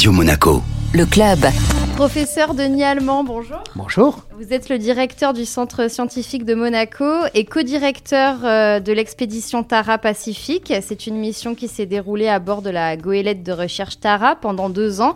Radio Monaco. Le club. Professeur Denis Allemand, bonjour. Bonjour. Vous êtes le directeur du Centre scientifique de Monaco et co-directeur euh, de l'expédition Tara Pacifique. C'est une mission qui s'est déroulée à bord de la goélette de recherche Tara pendant deux ans.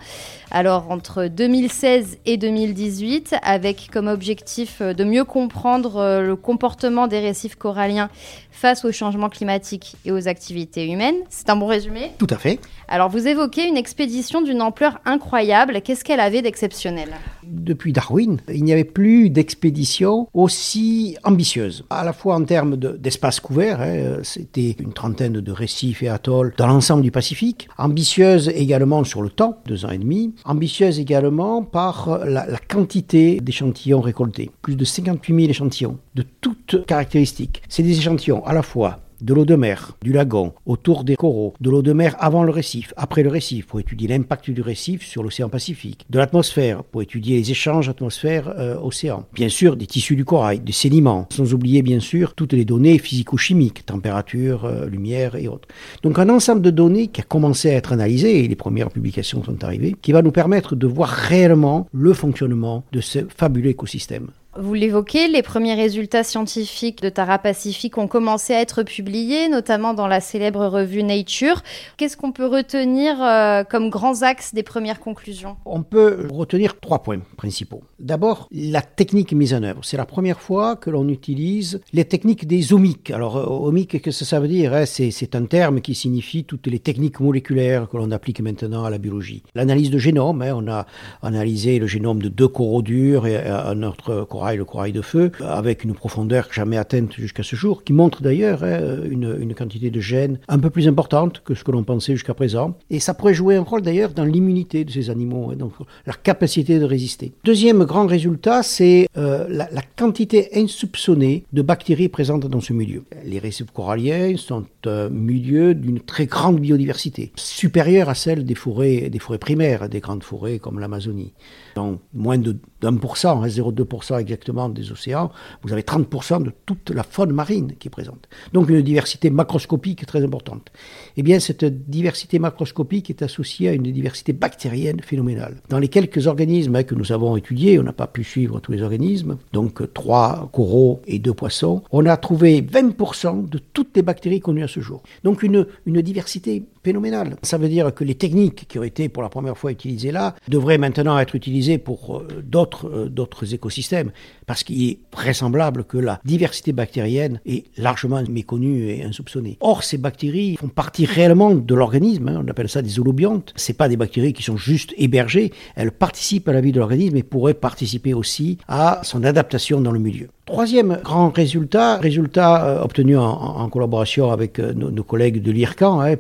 Alors entre 2016 et 2018, avec comme objectif euh, de mieux comprendre euh, le comportement des récifs coralliens face au changement climatique et aux activités humaines. C'est un bon résumé? Tout à fait. Alors vous évoquez une expédition d'une ampleur incroyable. Qu'est-ce qu'elle avait d'exceptionnel? Depuis Darwin, il n'y avait plus d'expédition aussi ambitieuse. À la fois en termes d'espace couvert, hein, c'était une trentaine de récifs et atolls dans l'ensemble du Pacifique. Ambitieuse également sur le temps, deux ans et demi. Ambitieuse également par la, la quantité d'échantillons récoltés. Plus de 58 000 échantillons de toutes caractéristiques. C'est des échantillons à la fois de l'eau de mer, du lagon, autour des coraux, de l'eau de mer avant le récif, après le récif, pour étudier l'impact du récif sur l'océan Pacifique, de l'atmosphère, pour étudier les échanges atmosphère-océan, bien sûr des tissus du corail, des sédiments, sans oublier bien sûr toutes les données physico-chimiques, température, euh, lumière et autres. Donc un ensemble de données qui a commencé à être analysé, et les premières publications sont arrivées, qui va nous permettre de voir réellement le fonctionnement de ce fabuleux écosystème. Vous l'évoquez, les premiers résultats scientifiques de Tara Pacifique ont commencé à être publiés, notamment dans la célèbre revue Nature. Qu'est-ce qu'on peut retenir euh, comme grands axes des premières conclusions? On peut retenir trois points principaux. D'abord, la technique mise en œuvre. C'est la première fois que l'on utilise les techniques des omiques. Alors, euh, omiques, qu'est-ce que ça veut dire hein? C'est un terme qui signifie toutes les techniques moléculaires que l'on applique maintenant à la biologie. L'analyse de génome, hein, on a analysé le génome de deux coraux durs et un autre le corail de feu, avec une profondeur jamais atteinte jusqu'à ce jour, qui montre d'ailleurs hein, une, une, quantité de gènes un peu plus importante que ce que l'on pensait jusqu'à présent. Et ça pourrait jouer un rôle d'ailleurs dans l'immunité de ces animaux, hein, donc leur capacité de résister. Deuxième grand résultat, c'est euh, la, quantité insoupçonnée de bactéries présentes dans ce milieu. Les récifs coralliens sont un milieu d'une très grande biodiversité, supérieure à celle des forêts, des forêts primaires, des grandes forêts comme l'Amazonie. Donc moins de 1%, 0,2% exactement des océans, vous avez 30% de toute la faune marine qui est présente. Donc une diversité macroscopique très importante. Eh bien, cette diversité macroscopique est associée à une diversité bactérienne phénoménale. Dans les quelques organismes que nous avons étudiés, on n'a pas pu suivre tous les organismes, donc trois coraux et deux poissons, on a trouvé 20% de toutes les bactéries connues à ce jour. Donc une, une diversité phénoménale. Ça veut dire que les techniques qui ont été pour la première fois utilisées là devraient maintenant être utilisées pour euh, d'autres euh, d'autres écosystèmes, parce qu'il est vraisemblable que la diversité bactérienne est largement méconnue et insoupçonnée. Or, ces bactéries font partie réellement de l'organisme, hein, on appelle ça des holobiontes. C'est pas des bactéries qui sont juste hébergées, elles participent à la vie de l'organisme et pourraient participer aussi à son adaptation dans le milieu. Troisième grand résultat, résultat euh, obtenu en, collaboration avec euh, nos, collègues de l'IRCAN, hein,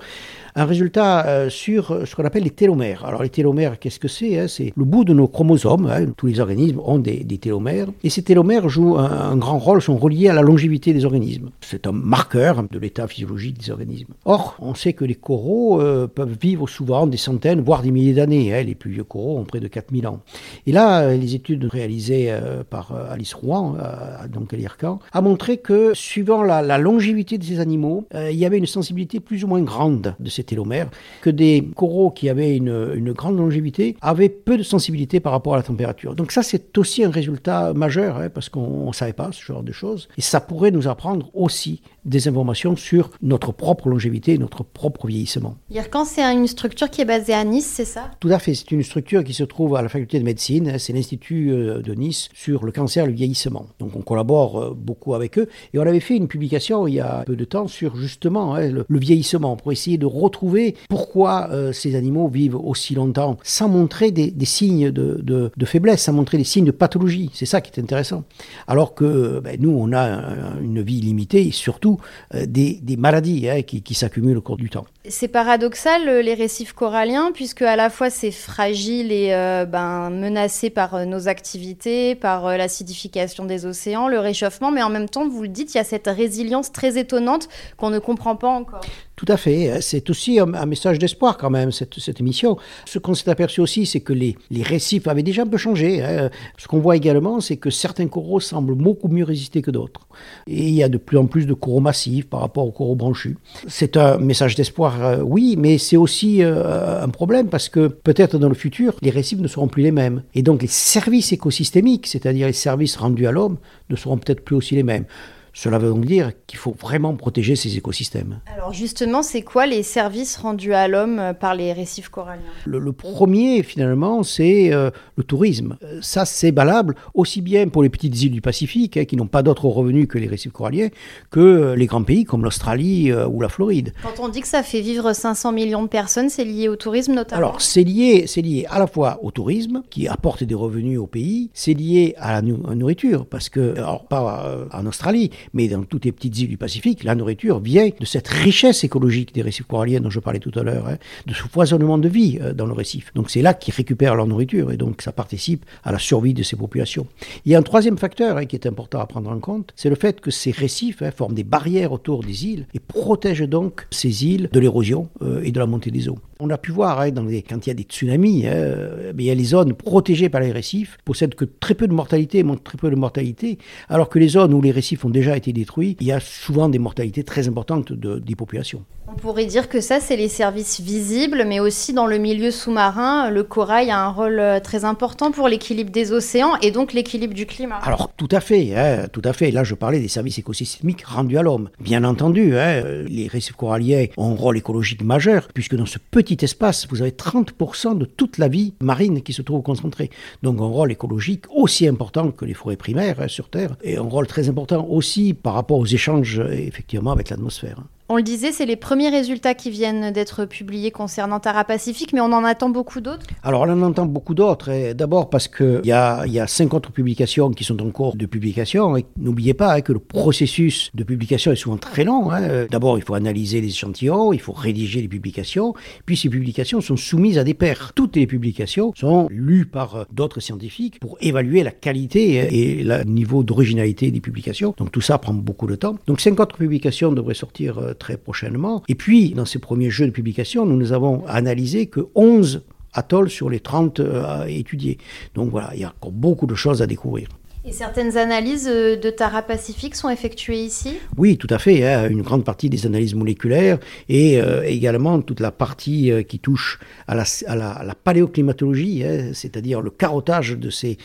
un résultat euh, sur ce qu'on appelle les télomères. Alors les télomères, qu'est-ce que c'est hein? C'est le bout de nos chromosomes. Hein, tous les organismes ont des, télomères. Et ces télomères jouent un, un, grand rôle, sont reliés à la longévité des organismes. C'est un marqueur de l'état physiologique des organismes. Or, on sait que les coraux peuvent vivre souvent des centaines, voire des milliers d'années. Les plus vieux coraux ont près de 4000 ans. Et là, les études réalisées par Alice Rouen, donc à l'IRCAN, a montré que suivant la, longévité de ces animaux, il y avait une sensibilité plus ou moins grande de ces télomères, que des coraux qui avaient une, une, grande longévité avaient peu de sensibilité par rapport à la température. Donc ça, c'est aussi un résultat majeur, hein, parce qu'on ne savait pas ce genre de choses. Et ça pourrait nous apprendre aussi des informations sur notre propre longévité, notre propre vieillissement. IRCAN, c'est une structure qui est basée à Nice, c'est ça? Tout à fait. C'est une structure qui se trouve à la faculté de médecine. C'est l'Institut euh, de Nice sur le cancer et le vieillissement. Donc on collabore euh, beaucoup avec eux. Et on avait fait une publication il y a peu de temps sur justement hein, le, vieillissement, pour essayer de retrouver pourquoi euh, ces animaux vivent aussi longtemps sans montrer des, des signes de, de, de, faiblesse, sans montrer des signes de pathologie. C'est ça qui est intéressant. Alors que ben, nous, on a une vie limitée et surtout euh, des, maladies hein, qui, s'accumulent au cours du temps. C'est paradoxal les récifs coralliens puisque à la fois c'est fragile et euh, ben, menacé par euh, nos activités, par euh, l'acidification des océans, le réchauffement, mais en même temps, vous le dites, il y a cette résilience très étonnante qu'on ne comprend pas encore. Tout à fait. C'est aussi un, message d'espoir quand même, cette, émission. Ce qu'on s'est aperçu aussi, c'est que les, les, récifs avaient déjà un peu changé. Hein. Ce qu'on voit également, c'est que certains coraux semblent beaucoup mieux résister que d'autres. Et il y a de plus en plus de coraux massifs par rapport aux coraux branchus. C'est un message d'espoir, euh, oui, mais c'est aussi euh, un problème parce que peut-être dans le futur, les récifs ne seront plus les mêmes. Et donc les services écosystémiques, c'est-à-dire les services rendus à l'homme, ne seront peut-être plus aussi les mêmes. Cela veut donc dire qu'il faut vraiment protéger ces écosystèmes. Alors justement, c'est quoi les services rendus à l'homme euh, par les récifs coralliens? Le, premier, finalement, c'est euh, le tourisme. Euh, ça, c'est valable aussi bien pour les petites îles du Pacifique, hein, qui n'ont pas d'autres revenus que les récifs coralliens, que les grands pays comme l'Australie ou la Floride. Quand on dit que ça fait vivre 500 millions de personnes, c'est lié au tourisme notamment? Alors, c'est lié, c'est lié à la fois au tourisme, qui apporte des revenus au pays, c'est lié à la nourriture, parce que, alors pas en Australie, mais dans toutes les petites îles du Pacifique, la nourriture vient de cette richesse écologique des récifs coralliens dont je parlais tout à l'heure, hein, de ce foisonnement de vie euh, dans le récif. Donc c'est là qu'ils récupèrent leur nourriture et donc ça participe à la survie de ces populations. Il y a un troisième facteur hein, qui est important à prendre en compte, c'est le fait que ces récifs hein, forment des barrières autour des îles et protègent donc ces îles de l'érosion euh, et de la montée des eaux. On a pu voir les, quand il y a des tsunamis, il y a les zones protégées par les récifs possèdent que très peu de mortalité, montrent très peu de mortalité, alors que les zones où les récifs ont déjà été détruits, il y a souvent des mortalités très importantes de, des populations. On pourrait dire que ça, c'est les services visibles, mais aussi dans le milieu sous-marin, le corail a un rôle euh, très important pour l'équilibre des océans et donc l'équilibre du climat. Alors, tout à fait, hein, tout à fait. Là, je parlais des services écosystémiques rendus à l'homme. Bien entendu, hein, les récifs coralliens ont un rôle écologique majeur, puisque dans ce petit espace, vous avez 30% de toute la vie marine qui se trouve concentrée. Donc, un rôle écologique aussi important que les forêts primaires hein, sur Terre, et un rôle très important aussi par rapport aux échanges, effectivement, avec l'atmosphère. On le disait, c'est les premiers résultats qui viennent d'être publiés concernant Tara Pacifique, mais on en attend beaucoup d'autres? Alors, on en entend beaucoup d'autres. D'abord parce qu'il y a, y a cinq autres publications qui sont en cours de publication. Et n'oubliez pas hein, que le processus de publication est souvent très long. Hein. D'abord, il faut analyser les échantillons, il faut rédiger les publications. Puis, ces publications sont soumises à des pairs. Toutes les publications sont lues par euh, d'autres scientifiques pour évaluer la qualité euh, et le niveau d'originalité des publications. Donc, tout ça prend beaucoup de temps. Donc, cinq autres publications devraient sortir euh, très prochainement. Et puis, dans ces premiers jeux de publication, nous, nous avons analysé que 11 atolls sur les 30 euh, étudiés. Donc voilà, il y a encore beaucoup de choses à découvrir. Et certaines analyses euh, de Tara Pacifique sont effectuées ici? Oui, tout à fait. Hein. Une grande partie des analyses moléculaires et euh, également toute la partie euh, qui touche à la, paléoclimatologie, hein, c'est-à-dire le carottage de ces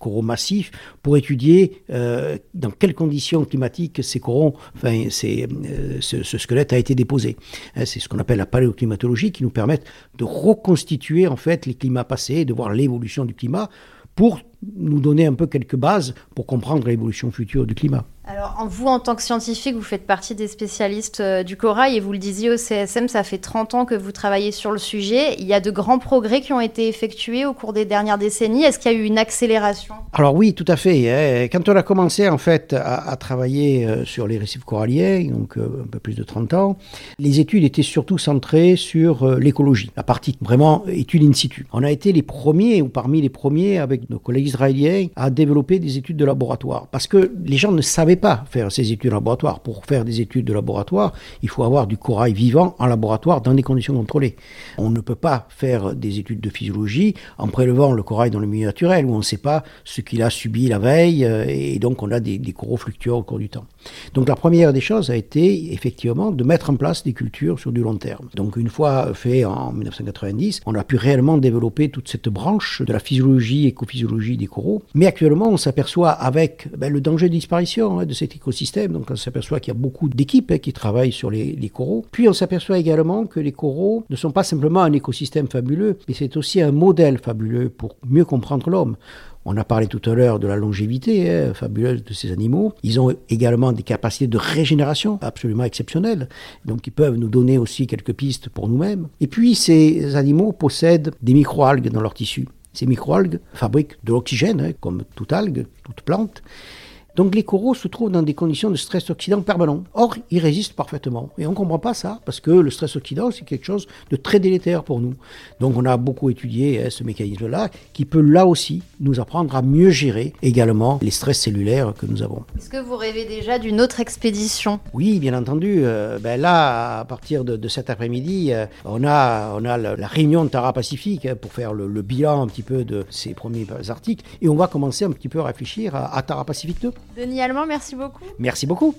coraux massifs pour étudier dans quelles conditions climatiques ces coraux, enfin, ce, ce, squelette a été déposé. Hein, c'est ce qu'on appelle la paléoclimatologie qui nous permet de reconstituer en fait les climats passés, de voir l'évolution du climat pour nous donner un peu quelques bases pour comprendre l'évolution future du climat. Alors, vous, en tant que scientifique, vous faites partie des spécialistes euh, du corail et vous le disiez au CSM, ça fait 30 ans que vous travaillez sur le sujet. Il y a de grands progrès qui ont été effectués au cours des dernières décennies. Est-ce qu'il y a eu une accélération? Alors oui, tout à fait. Hein. Quand on a commencé en fait à, travailler euh, sur les récifs coralliens, donc euh, un peu plus de 30 ans, les études étaient surtout centrées sur l'écologie, la partie vraiment études in situ. On a été les premiers ou parmi les premiers avec nos collègues israéliens à développer des études de laboratoire parce que les gens ne savaient pas faire ces études en laboratoire. Pour faire des études de laboratoire, il faut avoir du corail vivant en laboratoire dans des conditions contrôlées. On ne peut pas faire des études de physiologie en prélevant le corail dans le milieu naturel où on ne sait pas ce qu'il a subi la veille euh, et donc on a des, coraux fluctuants au cours du temps. Donc la première des choses a été effectivement de mettre en place des cultures sur du long terme. Donc une fois fait en 1990, on a pu réellement développer toute cette branche de la physiologie, écophysiologie des coraux. Mais actuellement, on s'aperçoit avec ben, le danger de disparition hein, de cet écosystème. Donc on s'aperçoit qu'il y a beaucoup d'équipes hein, qui travaillent sur les, coraux. Puis on s'aperçoit également que les coraux ne sont pas simplement un écosystème fabuleux, mais c'est aussi un modèle fabuleux pour mieux comprendre l'homme. On a parlé tout à l'heure de la longévité hein, fabuleuse de ces animaux. Ils ont également des capacités de régénération absolument exceptionnelles. Donc ils peuvent nous donner aussi quelques pistes pour nous-mêmes. Et puis ces animaux possèdent des microalgues dans leur tissu. Ces microalgues fabriquent de l'oxygène, hein, comme toute algue, toute plante. Donc les coraux se trouvent dans des conditions de stress oxydant permanent. Or, ils résistent parfaitement. Et on ne comprend pas ça, parce que le stress oxydant, c'est quelque chose de très délétère pour nous. Donc on a beaucoup étudié hein, ce mécanisme-là, qui peut là aussi nous apprendre à mieux gérer également les stress cellulaires que nous avons. Est-ce que vous rêvez déjà d'une autre expédition? Oui, bien entendu. Euh, ben là, à partir de, cet après-midi, euh, on a, on a la, réunion de Tara Pacifique hein, pour faire le, bilan un petit peu de ces premiers articles. Et on va commencer un petit peu à réfléchir à, à Tara Pacifique 2. Denis Allemand, merci beaucoup. Merci beaucoup.